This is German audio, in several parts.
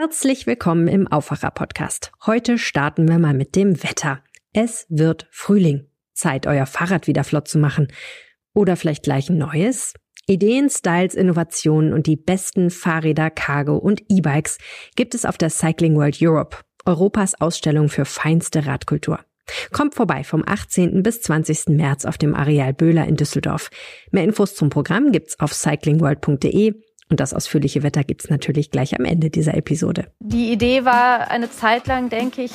Herzlich willkommen im Aufwacher-Podcast. Heute starten wir mal mit dem Wetter. Es wird Frühling. Zeit, euer Fahrrad wieder flott zu machen. Oder vielleicht gleich ein neues? Ideen, Styles, Innovationen und die besten Fahrräder, Cargo und E-Bikes gibt es auf der Cycling World Europe, Europas Ausstellung für feinste Radkultur. Kommt vorbei vom 18. bis 20. März auf dem Areal Böhler in Düsseldorf. Mehr Infos zum Programm gibt's auf cyclingworld.de und das ausführliche Wetter gibt's natürlich gleich am Ende dieser Episode. Die Idee war eine Zeit lang, denke ich,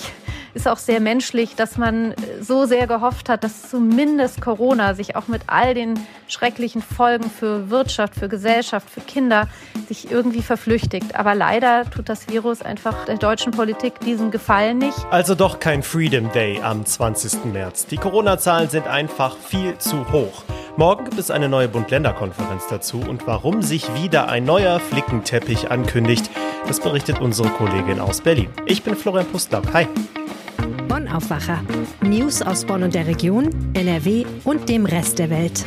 ist auch sehr menschlich, dass man so sehr gehofft hat, dass zumindest Corona sich auch mit all den schrecklichen Folgen für Wirtschaft, für Gesellschaft, für Kinder sich irgendwie verflüchtigt. Aber leider tut das Virus einfach der deutschen Politik diesen Gefallen nicht. Also doch kein Freedom Day am 20. März. Die Corona-Zahlen sind einfach viel zu hoch. Morgen gibt es eine neue Bund-Länder-Konferenz dazu und warum sich wieder ein neuer Flickenteppich ankündigt, das berichtet unsere Kollegin aus Berlin. Ich bin Florian Pustlauk. Hi. Bonn Aufwacher. News aus Bonn und der Region, NRW und dem Rest der Welt.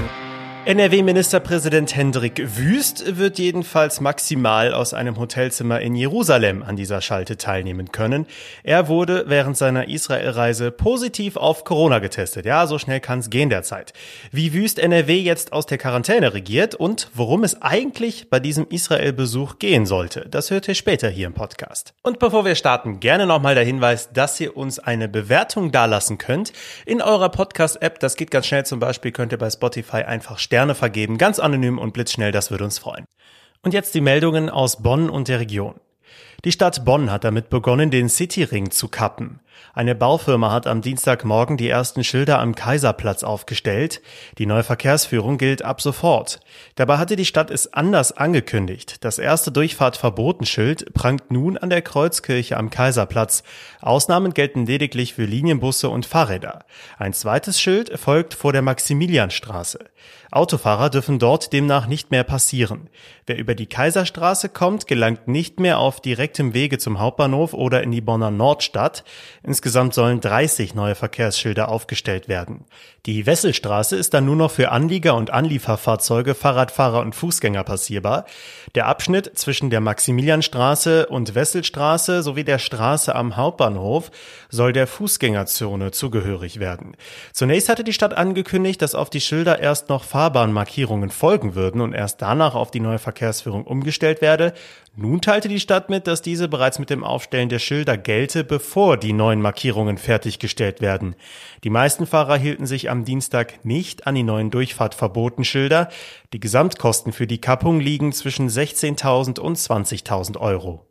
NRW-Ministerpräsident Hendrik Wüst wird jedenfalls maximal aus einem Hotelzimmer in Jerusalem an dieser Schalte teilnehmen können. Er wurde während seiner Israelreise positiv auf Corona getestet. Ja, so schnell kann es gehen derzeit. Wie Wüst NRW jetzt aus der Quarantäne regiert und worum es eigentlich bei diesem Israel-Besuch gehen sollte, das hört ihr später hier im Podcast. Und bevor wir starten, gerne nochmal der Hinweis, dass ihr uns eine Bewertung dalassen könnt in eurer Podcast-App. Das geht ganz schnell. Zum Beispiel könnt ihr bei Spotify einfach stärken Sterne vergeben, ganz anonym und blitzschnell, das würde uns freuen. Und jetzt die Meldungen aus Bonn und der Region. Die Stadt Bonn hat damit begonnen, den Cityring zu kappen. Eine Baufirma hat am Dienstagmorgen die ersten Schilder am Kaiserplatz aufgestellt. Die neue Verkehrsführung gilt ab sofort. Dabei hatte die Stadt es anders angekündigt. Das erste Durchfahrtverbotenschild prangt nun an der Kreuzkirche am Kaiserplatz. Ausnahmen gelten lediglich für Linienbusse und Fahrräder. Ein zweites Schild folgt vor der Maximilianstraße. Autofahrer dürfen dort demnach nicht mehr passieren. Wer über die Kaiserstraße kommt, gelangt nicht mehr auf direktem Wege zum Hauptbahnhof oder in die Bonner Nordstadt. Insgesamt sollen 30 neue Verkehrsschilder aufgestellt werden. Die Wesselstraße ist dann nur noch für Anlieger und Anlieferfahrzeuge, Fahrradfahrer und Fußgänger passierbar. Der Abschnitt zwischen der Maximilianstraße und Wesselstraße sowie der Straße am Hauptbahnhof soll der Fußgängerzone zugehörig werden. Zunächst hatte die Stadt angekündigt, dass auf die Schilder erst noch Fahrbahnmarkierungen folgen würden und erst danach auf die neue Verkehrsführung umgestellt werde. Nun teilte die Stadt mit, dass diese bereits mit dem Aufstellen der Schilder gelte, bevor die neuen Markierungen fertiggestellt werden. Die meisten Fahrer hielten sich am Dienstag nicht an die neuen Durchfahrtverbotenschilder. Die Gesamtkosten für die Kappung liegen zwischen 16.000 und 20.000 Euro.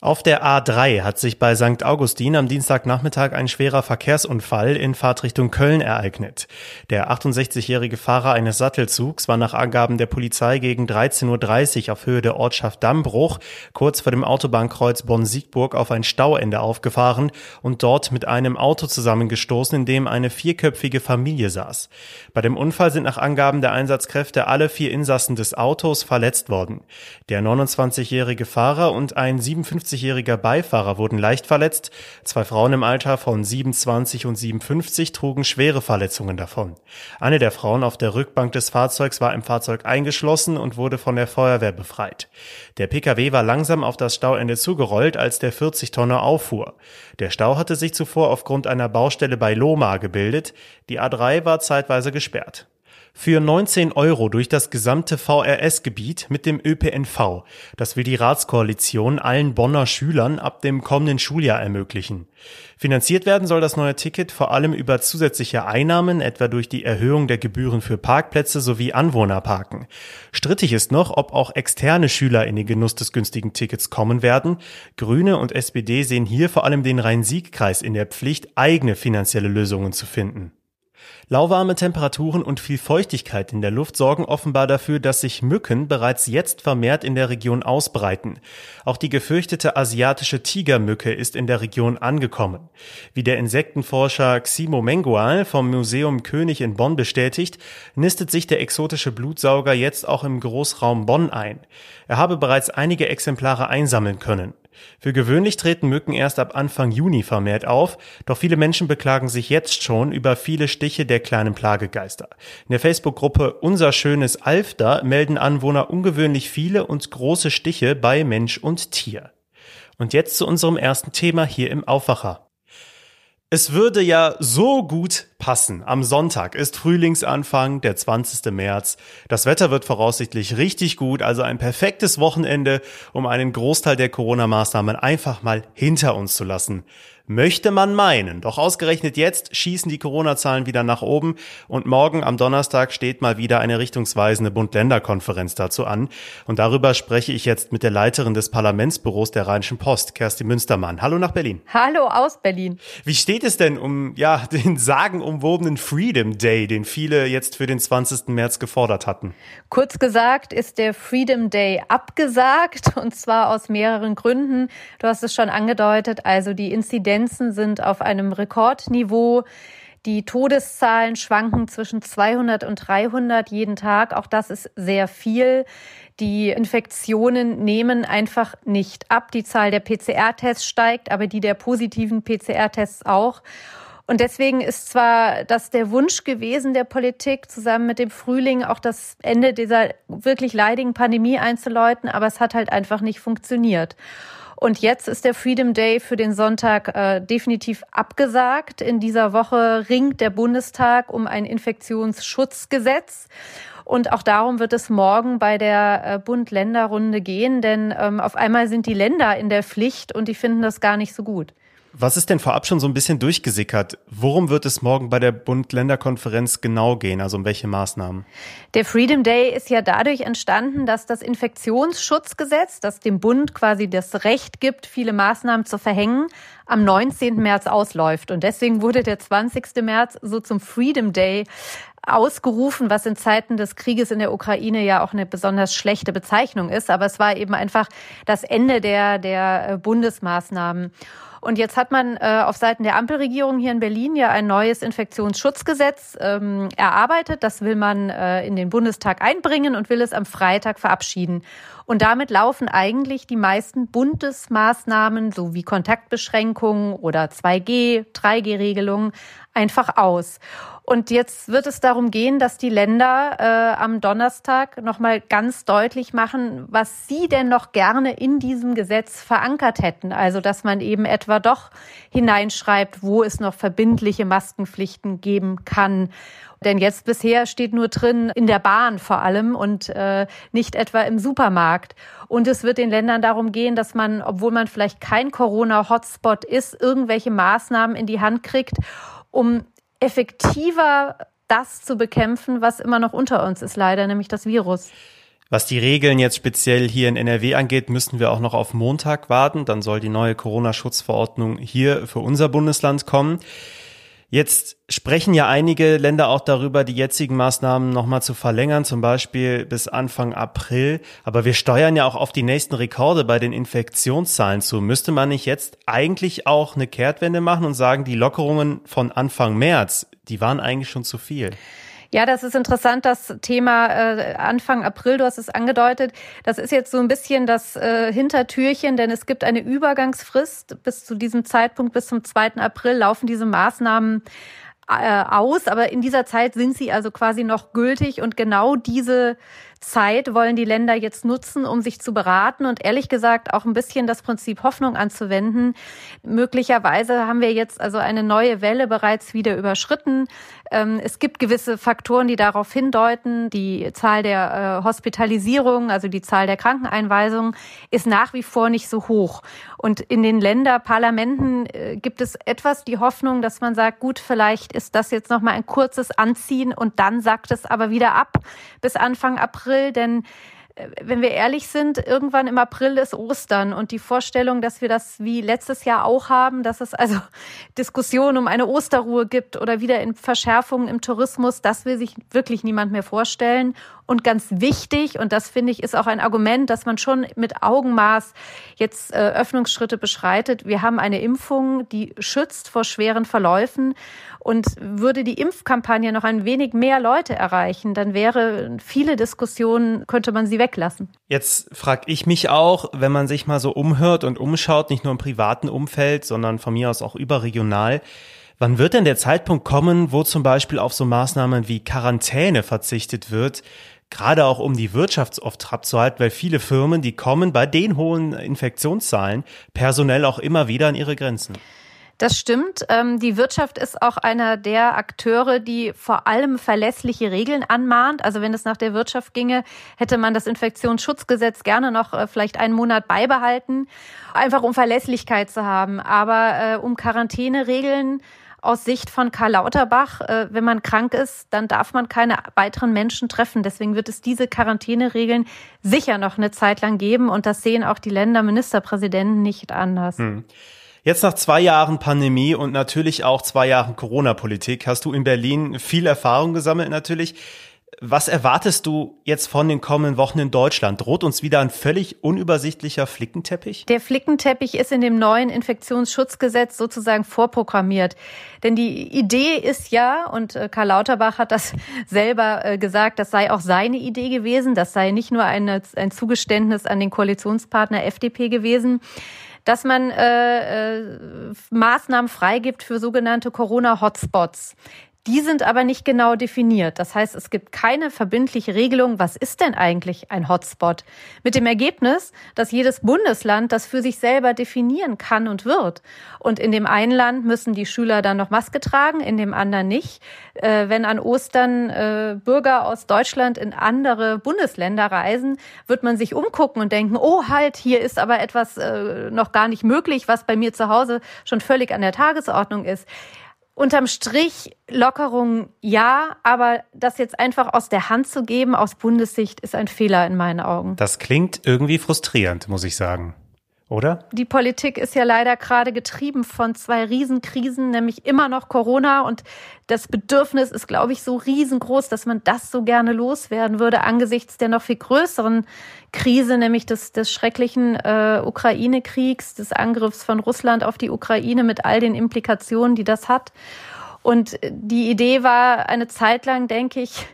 Auf der A3 hat sich bei St. Augustin am Dienstagnachmittag ein schwerer Verkehrsunfall in Fahrtrichtung Köln ereignet. Der 68-jährige Fahrer eines Sattelzugs war nach Angaben der Polizei gegen 13.30 Uhr auf Höhe der Ortschaft Dammbruch kurz vor dem Autobahnkreuz Bonn-Siegburg auf ein Stauende aufgefahren und dort mit einem Auto zusammengestoßen, in dem eine vierköpfige Familie saß. Bei dem Unfall sind nach Angaben der Einsatzkräfte alle vier Insassen des Autos verletzt worden. Der 29-jährige Fahrer und ein 57 50-jähriger Beifahrer wurden leicht verletzt. Zwei Frauen im Alter von 27 und 57 trugen schwere Verletzungen davon. Eine der Frauen auf der Rückbank des Fahrzeugs war im Fahrzeug eingeschlossen und wurde von der Feuerwehr befreit. Der Pkw war langsam auf das Stauende zugerollt, als der 40-Tonner auffuhr. Der Stau hatte sich zuvor aufgrund einer Baustelle bei Loma gebildet. Die A3 war zeitweise gesperrt für 19 Euro durch das gesamte VRS-Gebiet mit dem ÖPNV. Das will die Ratskoalition allen Bonner Schülern ab dem kommenden Schuljahr ermöglichen. Finanziert werden soll das neue Ticket vor allem über zusätzliche Einnahmen, etwa durch die Erhöhung der Gebühren für Parkplätze sowie Anwohnerparken. Strittig ist noch, ob auch externe Schüler in den Genuss des günstigen Tickets kommen werden. Grüne und SPD sehen hier vor allem den Rhein-Sieg-Kreis in der Pflicht, eigene finanzielle Lösungen zu finden. Lauwarme Temperaturen und viel Feuchtigkeit in der Luft sorgen offenbar dafür, dass sich Mücken bereits jetzt vermehrt in der Region ausbreiten. Auch die gefürchtete asiatische Tigermücke ist in der Region angekommen. Wie der Insektenforscher Ximo Mengual vom Museum König in Bonn bestätigt, nistet sich der exotische Blutsauger jetzt auch im Großraum Bonn ein. Er habe bereits einige Exemplare einsammeln können. Für gewöhnlich treten Mücken erst ab Anfang Juni vermehrt auf, doch viele Menschen beklagen sich jetzt schon über viele Stiche der kleinen Plagegeister. In der Facebook-Gruppe Unser schönes Alfter melden Anwohner ungewöhnlich viele und große Stiche bei Mensch und Tier. Und jetzt zu unserem ersten Thema hier im Aufwacher. Es würde ja so gut passen. Am Sonntag ist Frühlingsanfang, der 20. März. Das Wetter wird voraussichtlich richtig gut, also ein perfektes Wochenende, um einen Großteil der Corona-Maßnahmen einfach mal hinter uns zu lassen. Möchte man meinen. Doch ausgerechnet jetzt schießen die Corona-Zahlen wieder nach oben und morgen am Donnerstag steht mal wieder eine richtungsweisende Bund-Länder-Konferenz dazu an. Und darüber spreche ich jetzt mit der Leiterin des Parlamentsbüros der Rheinischen Post, Kerstin Münstermann. Hallo nach Berlin. Hallo aus Berlin. Wie steht es denn um, ja, den sagenumwobenen Freedom Day, den viele jetzt für den 20. März gefordert hatten? Kurz gesagt ist der Freedom Day abgesagt und zwar aus mehreren Gründen. Du hast es schon angedeutet, also die Inzidenz Inzidenzen sind auf einem Rekordniveau. Die Todeszahlen schwanken zwischen 200 und 300 jeden Tag. Auch das ist sehr viel. Die Infektionen nehmen einfach nicht ab. Die Zahl der PCR-Tests steigt, aber die der positiven PCR-Tests auch. Und deswegen ist zwar das der Wunsch gewesen der Politik, zusammen mit dem Frühling auch das Ende dieser wirklich leidigen Pandemie einzuläuten, aber es hat halt einfach nicht funktioniert. Und jetzt ist der Freedom Day für den Sonntag äh, definitiv abgesagt. In dieser Woche ringt der Bundestag um ein Infektionsschutzgesetz. Und auch darum wird es morgen bei der äh, Bund-Länder-Runde gehen, denn ähm, auf einmal sind die Länder in der Pflicht und die finden das gar nicht so gut. Was ist denn vorab schon so ein bisschen durchgesickert? Worum wird es morgen bei der Bund-Länder-Konferenz genau gehen? Also um welche Maßnahmen? Der Freedom Day ist ja dadurch entstanden, dass das Infektionsschutzgesetz, das dem Bund quasi das Recht gibt, viele Maßnahmen zu verhängen, am 19. März ausläuft. Und deswegen wurde der 20. März so zum Freedom Day ausgerufen, was in Zeiten des Krieges in der Ukraine ja auch eine besonders schlechte Bezeichnung ist. Aber es war eben einfach das Ende der, der äh, Bundesmaßnahmen. Und jetzt hat man äh, auf Seiten der Ampelregierung hier in Berlin ja ein neues Infektionsschutzgesetz ähm, erarbeitet. Das will man äh, in den Bundestag einbringen und will es am Freitag verabschieden. Und damit laufen eigentlich die meisten Bundesmaßnahmen sowie Kontaktbeschränkungen oder 2G, 3G-Regelungen einfach aus. Und jetzt wird es darum gehen, dass die Länder äh, am Donnerstag nochmal ganz deutlich machen, was sie denn noch gerne in diesem Gesetz verankert hätten. Also, dass man eben etwa doch hineinschreibt, wo es noch verbindliche Maskenpflichten geben kann. Denn jetzt bisher steht nur drin, in der Bahn vor allem und äh, nicht etwa im Supermarkt. Und es wird den Ländern darum gehen, dass man, obwohl man vielleicht kein Corona-Hotspot ist, irgendwelche Maßnahmen in die Hand kriegt, um effektiver das zu bekämpfen, was immer noch unter uns ist, leider, nämlich das Virus. Was die Regeln jetzt speziell hier in NRW angeht, müssen wir auch noch auf Montag warten. Dann soll die neue Corona-Schutzverordnung hier für unser Bundesland kommen. Jetzt sprechen ja einige Länder auch darüber, die jetzigen Maßnahmen nochmal zu verlängern, zum Beispiel bis Anfang April. Aber wir steuern ja auch auf die nächsten Rekorde bei den Infektionszahlen zu. Müsste man nicht jetzt eigentlich auch eine Kehrtwende machen und sagen, die Lockerungen von Anfang März, die waren eigentlich schon zu viel? Ja, das ist interessant, das Thema äh, Anfang April, du hast es angedeutet. Das ist jetzt so ein bisschen das äh, Hintertürchen, denn es gibt eine Übergangsfrist. Bis zu diesem Zeitpunkt, bis zum 2. April, laufen diese Maßnahmen äh, aus, aber in dieser Zeit sind sie also quasi noch gültig und genau diese Zeit wollen die Länder jetzt nutzen, um sich zu beraten und ehrlich gesagt auch ein bisschen das Prinzip Hoffnung anzuwenden. Möglicherweise haben wir jetzt also eine neue Welle bereits wieder überschritten. Ähm, es gibt gewisse Faktoren, die darauf hindeuten. Die Zahl der äh, Hospitalisierung, also die Zahl der Krankeneinweisungen, ist nach wie vor nicht so hoch. Und in den Länderparlamenten äh, gibt es etwas die Hoffnung, dass man sagt, gut, vielleicht ist das jetzt noch mal ein kurzes Anziehen und dann sagt es aber wieder ab bis Anfang April April, denn wenn wir ehrlich sind, irgendwann im April ist Ostern und die Vorstellung, dass wir das wie letztes Jahr auch haben, dass es also Diskussionen um eine Osterruhe gibt oder wieder in Verschärfungen im Tourismus, das will sich wirklich niemand mehr vorstellen. Und ganz wichtig, und das finde ich ist auch ein Argument, dass man schon mit Augenmaß jetzt äh, Öffnungsschritte beschreitet. Wir haben eine Impfung, die schützt vor schweren Verläufen. Und würde die Impfkampagne noch ein wenig mehr Leute erreichen, dann wäre viele Diskussionen, könnte man sie weglassen. Jetzt frage ich mich auch, wenn man sich mal so umhört und umschaut, nicht nur im privaten Umfeld, sondern von mir aus auch überregional, Wann wird denn der Zeitpunkt kommen, wo zum Beispiel auf so Maßnahmen wie Quarantäne verzichtet wird? gerade auch um die Wirtschaft oft abzuhalten, weil viele Firmen, die kommen bei den hohen Infektionszahlen personell auch immer wieder an ihre Grenzen. Das stimmt. Ähm, die Wirtschaft ist auch einer der Akteure, die vor allem verlässliche Regeln anmahnt. Also wenn es nach der Wirtschaft ginge, hätte man das Infektionsschutzgesetz gerne noch äh, vielleicht einen Monat beibehalten, einfach um Verlässlichkeit zu haben. Aber äh, um Quarantäneregeln aus Sicht von Karl Lauterbach, äh, wenn man krank ist, dann darf man keine weiteren Menschen treffen. Deswegen wird es diese Quarantäneregeln sicher noch eine Zeit lang geben. Und das sehen auch die Länderministerpräsidenten nicht anders. Hm. Jetzt nach zwei Jahren Pandemie und natürlich auch zwei Jahren Corona-Politik hast du in Berlin viel Erfahrung gesammelt natürlich. Was erwartest du jetzt von den kommenden Wochen in Deutschland? Droht uns wieder ein völlig unübersichtlicher Flickenteppich? Der Flickenteppich ist in dem neuen Infektionsschutzgesetz sozusagen vorprogrammiert. Denn die Idee ist ja, und äh, Karl Lauterbach hat das selber äh, gesagt, das sei auch seine Idee gewesen, das sei nicht nur eine, ein Zugeständnis an den Koalitionspartner FDP gewesen, dass man äh, äh, Maßnahmen freigibt für sogenannte Corona-Hotspots. Die sind aber nicht genau definiert. Das heißt, es gibt keine verbindliche Regelung, was ist denn eigentlich ein Hotspot? Mit dem Ergebnis, dass jedes Bundesland das für sich selber definieren kann und wird. Und in dem einen Land müssen die Schüler dann noch Maske tragen, in dem anderen nicht. Äh, wenn an Ostern äh, Bürger aus Deutschland in andere Bundesländer reisen, wird man sich umgucken und denken, oh halt, hier ist aber etwas äh, noch gar nicht möglich, was bei mir zu Hause schon völlig an der Tagesordnung ist. Unterm Strich Lockerung ja, aber das jetzt einfach aus der Hand zu geben aus Bundessicht ist ein Fehler in meinen Augen. Das klingt irgendwie frustrierend, muss ich sagen oder? Die Politik ist ja leider gerade getrieben von zwei Riesenkrisen, nämlich immer noch Corona. Und das Bedürfnis ist, glaube ich, so riesengroß, dass man das so gerne loswerden würde angesichts der noch viel größeren Krise, nämlich des, des schrecklichen äh, Ukraine-Kriegs, des Angriffs von Russland auf die Ukraine mit all den Implikationen, die das hat. Und die Idee war eine Zeit lang, denke ich,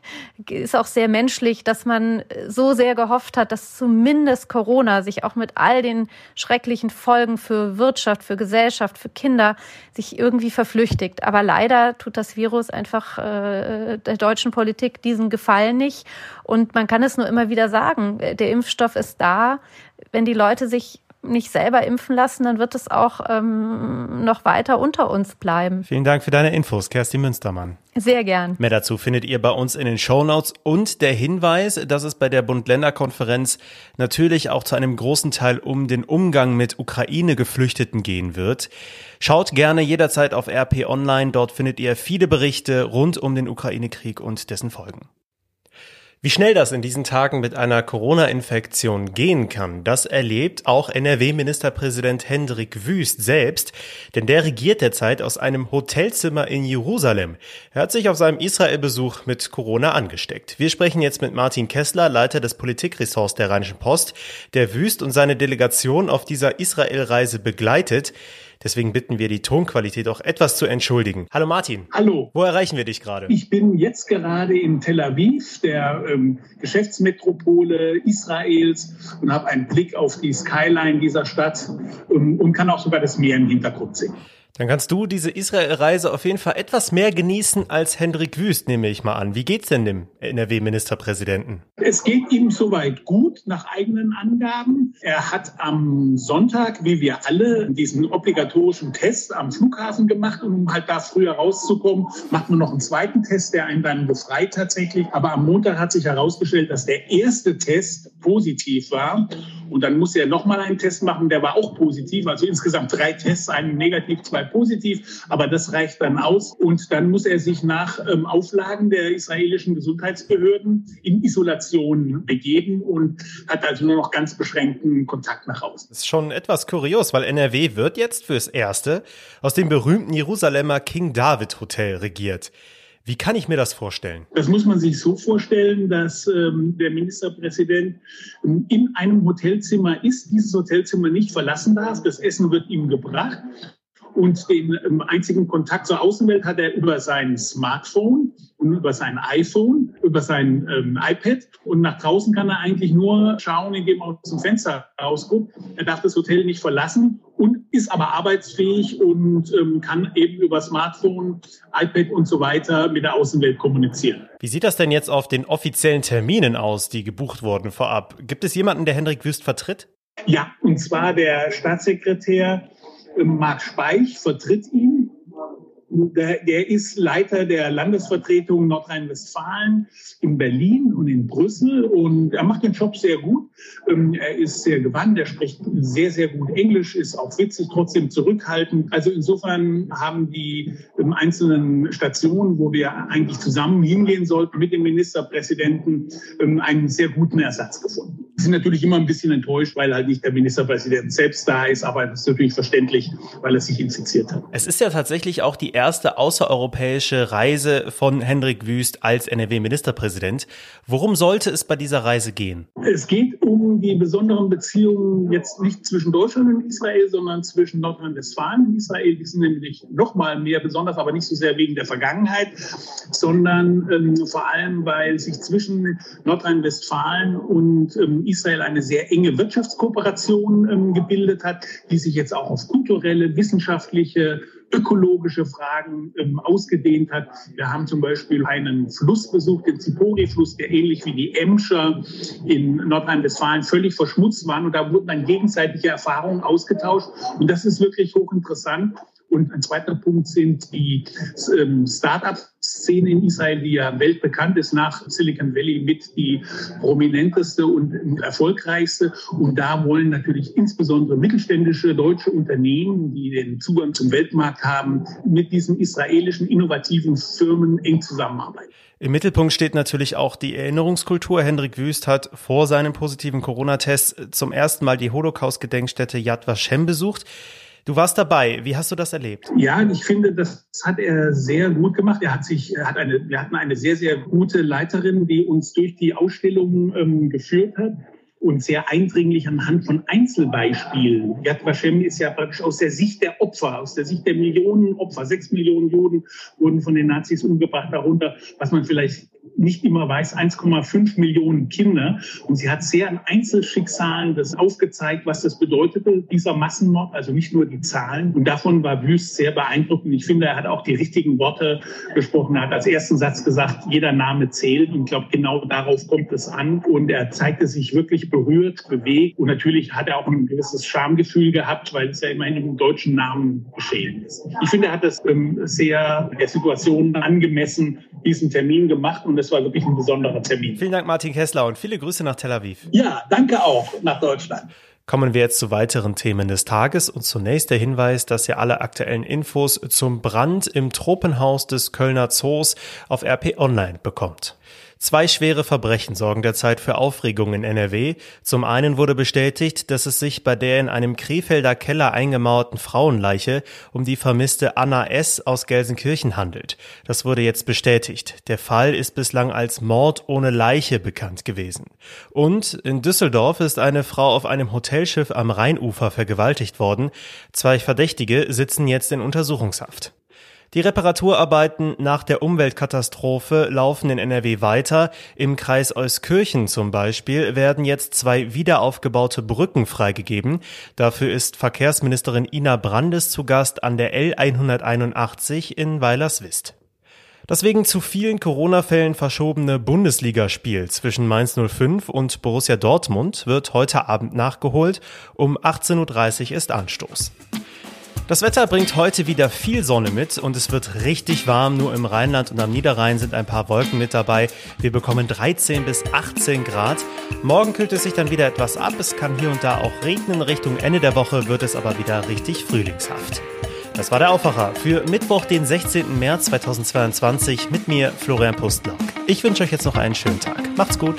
ist auch sehr menschlich, dass man so sehr gehofft hat, dass zumindest Corona sich auch mit all den schrecklichen Folgen für Wirtschaft, für Gesellschaft, für Kinder sich irgendwie verflüchtigt. Aber leider tut das Virus einfach äh, der deutschen Politik diesen Gefallen nicht. Und man kann es nur immer wieder sagen, der Impfstoff ist da. Wenn die Leute sich nicht selber impfen lassen, dann wird es auch ähm, noch weiter unter uns bleiben. Vielen Dank für deine Infos, Kerstin Münstermann. Sehr gern. Mehr dazu findet ihr bei uns in den Show Notes und der Hinweis, dass es bei der Bund-Länder-Konferenz natürlich auch zu einem großen Teil um den Umgang mit Ukraine-Geflüchteten gehen wird. Schaut gerne jederzeit auf RP Online, dort findet ihr viele Berichte rund um den Ukraine-Krieg und dessen Folgen. Wie schnell das in diesen Tagen mit einer Corona-Infektion gehen kann, das erlebt auch NRW-Ministerpräsident Hendrik Wüst selbst, denn der regiert derzeit aus einem Hotelzimmer in Jerusalem. Er hat sich auf seinem Israel-Besuch mit Corona angesteckt. Wir sprechen jetzt mit Martin Kessler, Leiter des Politikressorts der Rheinischen Post, der Wüst und seine Delegation auf dieser Israel-Reise begleitet. Deswegen bitten wir die Tonqualität auch etwas zu entschuldigen. Hallo Martin. Hallo. Wo erreichen wir dich gerade? Ich bin jetzt gerade in Tel Aviv, der ähm, Geschäftsmetropole Israels und habe einen Blick auf die Skyline dieser Stadt ähm, und kann auch sogar das Meer im Hintergrund sehen. Dann kannst du diese Israel-Reise auf jeden Fall etwas mehr genießen als Hendrik Wüst, nehme ich mal an. Wie geht's denn dem NRW-Ministerpräsidenten? Es geht ihm soweit gut, nach eigenen Angaben. Er hat am Sonntag, wie wir alle, diesen obligatorischen Test am Flughafen gemacht. um halt da früher rauszukommen, macht man noch einen zweiten Test, der einen dann befreit tatsächlich. Aber am Montag hat sich herausgestellt, dass der erste Test positiv war. Und dann musste er nochmal einen Test machen, der war auch positiv. Also insgesamt drei Tests, einen negativ, zwei positiv. Aber das reicht dann aus. Und dann muss er sich nach ähm, Auflagen der israelischen Gesundheitsbehörden in Isolation begeben und hat also nur noch ganz beschränkten Kontakt nach Hause. Das ist schon etwas kurios, weil NRW wird jetzt fürs Erste aus dem berühmten Jerusalemer King David Hotel regiert. Wie kann ich mir das vorstellen? Das muss man sich so vorstellen, dass ähm, der Ministerpräsident ähm, in einem Hotelzimmer ist, dieses Hotelzimmer nicht verlassen darf. Das Essen wird ihm gebracht und den ähm, einzigen Kontakt zur Außenwelt hat er über sein Smartphone und über sein iPhone, über sein ähm, iPad. Und nach draußen kann er eigentlich nur schauen, indem er aus dem Fenster rausguckt. Er darf das Hotel nicht verlassen und ist aber arbeitsfähig und ähm, kann eben über Smartphone, iPad und so weiter mit der Außenwelt kommunizieren. Wie sieht das denn jetzt auf den offiziellen Terminen aus, die gebucht wurden vorab? Gibt es jemanden, der Hendrik Wüst vertritt? Ja, und zwar der Staatssekretär ähm, Marc Speich vertritt ihn der, der ist Leiter der Landesvertretung Nordrhein-Westfalen in Berlin und in Brüssel und er macht den Job sehr gut. Ähm, er ist sehr gewandt, er spricht sehr, sehr gut Englisch, ist auch witzig, trotzdem zurückhaltend. Also insofern haben die ähm, einzelnen Stationen, wo wir eigentlich zusammen hingehen sollten mit dem Ministerpräsidenten, ähm, einen sehr guten Ersatz gefunden. Sind natürlich immer ein bisschen enttäuscht, weil halt nicht der Ministerpräsident selbst da ist, aber das ist natürlich verständlich, weil er sich infiziert hat. Es ist ja tatsächlich auch die erste außereuropäische Reise von Hendrik Wüst als NRW-Ministerpräsident. Worum sollte es bei dieser Reise gehen? Es geht um die besonderen Beziehungen jetzt nicht zwischen Deutschland und Israel, sondern zwischen Nordrhein-Westfalen und Israel. Die sind nämlich noch mal mehr besonders, aber nicht so sehr wegen der Vergangenheit, sondern ähm, vor allem, weil sich zwischen Nordrhein-Westfalen und ähm, Israel eine sehr enge Wirtschaftskooperation ähm, gebildet hat, die sich jetzt auch auf kulturelle, wissenschaftliche, ökologische Fragen ähm, ausgedehnt hat. Wir haben zum Beispiel einen Fluss besucht, den Zipori-Fluss, der ähnlich wie die Emscher in Nordrhein-Westfalen völlig verschmutzt waren. Und da wurden dann gegenseitige Erfahrungen ausgetauscht. Und das ist wirklich hochinteressant. Und ein zweiter Punkt sind die ähm, Start-up-Szene in Israel, die ja weltbekannt ist, nach Silicon Valley mit die prominenteste und erfolgreichste. Und da wollen natürlich insbesondere mittelständische deutsche Unternehmen, die den Zugang zum Weltmarkt haben, mit diesen israelischen innovativen Firmen eng zusammenarbeiten. Im Mittelpunkt steht natürlich auch die Erinnerungskultur. Hendrik Wüst hat vor seinem positiven Corona-Test zum ersten Mal die Holocaust-Gedenkstätte Yad Vashem besucht. Du warst dabei. Wie hast du das erlebt? Ja, ich finde, das hat er sehr gut gemacht. Er hat sich, er hat eine, wir hatten eine sehr, sehr gute Leiterin, die uns durch die Ausstellung ähm, geführt hat und sehr eindringlich anhand von Einzelbeispielen. Yad Vashem ist ja praktisch aus der Sicht der Opfer, aus der Sicht der Millionen Opfer. Sechs Millionen Juden wurden von den Nazis umgebracht, darunter, was man vielleicht nicht immer weiß, 1,5 Millionen Kinder. Und sie hat sehr an Einzelschicksalen das aufgezeigt, was das bedeutete, dieser Massenmord, also nicht nur die Zahlen. Und davon war Wüst sehr beeindruckend. Ich finde, er hat auch die richtigen Worte gesprochen. Er hat als ersten Satz gesagt, jeder Name zählt. Und ich glaube, genau darauf kommt es an. Und er zeigte sich wirklich berührt, bewegt. Und natürlich hat er auch ein gewisses Schamgefühl gehabt, weil es ja immerhin im deutschen Namen geschehen ist. Ich finde, er hat das ähm, sehr der Situation angemessen diesen Termin gemacht und es war wirklich ein besonderer Termin. Vielen Dank, Martin Kessler, und viele Grüße nach Tel Aviv. Ja, danke auch nach Deutschland. Kommen wir jetzt zu weiteren Themen des Tages und zunächst der Hinweis, dass ihr alle aktuellen Infos zum Brand im Tropenhaus des Kölner Zoos auf RP Online bekommt. Zwei schwere Verbrechen sorgen derzeit für Aufregung in NRW. Zum einen wurde bestätigt, dass es sich bei der in einem Krefelder Keller eingemauerten Frauenleiche um die vermisste Anna S. aus Gelsenkirchen handelt. Das wurde jetzt bestätigt. Der Fall ist bislang als Mord ohne Leiche bekannt gewesen. Und in Düsseldorf ist eine Frau auf einem Hotelschiff am Rheinufer vergewaltigt worden. Zwei Verdächtige sitzen jetzt in Untersuchungshaft. Die Reparaturarbeiten nach der Umweltkatastrophe laufen in NRW weiter. Im Kreis Euskirchen zum Beispiel werden jetzt zwei wiederaufgebaute Brücken freigegeben. Dafür ist Verkehrsministerin Ina Brandes zu Gast an der L181 in Weilerswist. Das wegen zu vielen Corona-Fällen verschobene Bundesligaspiel zwischen Mainz 05 und Borussia Dortmund wird heute Abend nachgeholt. Um 18.30 Uhr ist Anstoß. Das Wetter bringt heute wieder viel Sonne mit und es wird richtig warm. Nur im Rheinland und am Niederrhein sind ein paar Wolken mit dabei. Wir bekommen 13 bis 18 Grad. Morgen kühlt es sich dann wieder etwas ab. Es kann hier und da auch regnen. Richtung Ende der Woche wird es aber wieder richtig frühlingshaft. Das war der Aufwacher für Mittwoch, den 16. März 2022 mit mir, Florian Pustlock. Ich wünsche euch jetzt noch einen schönen Tag. Macht's gut.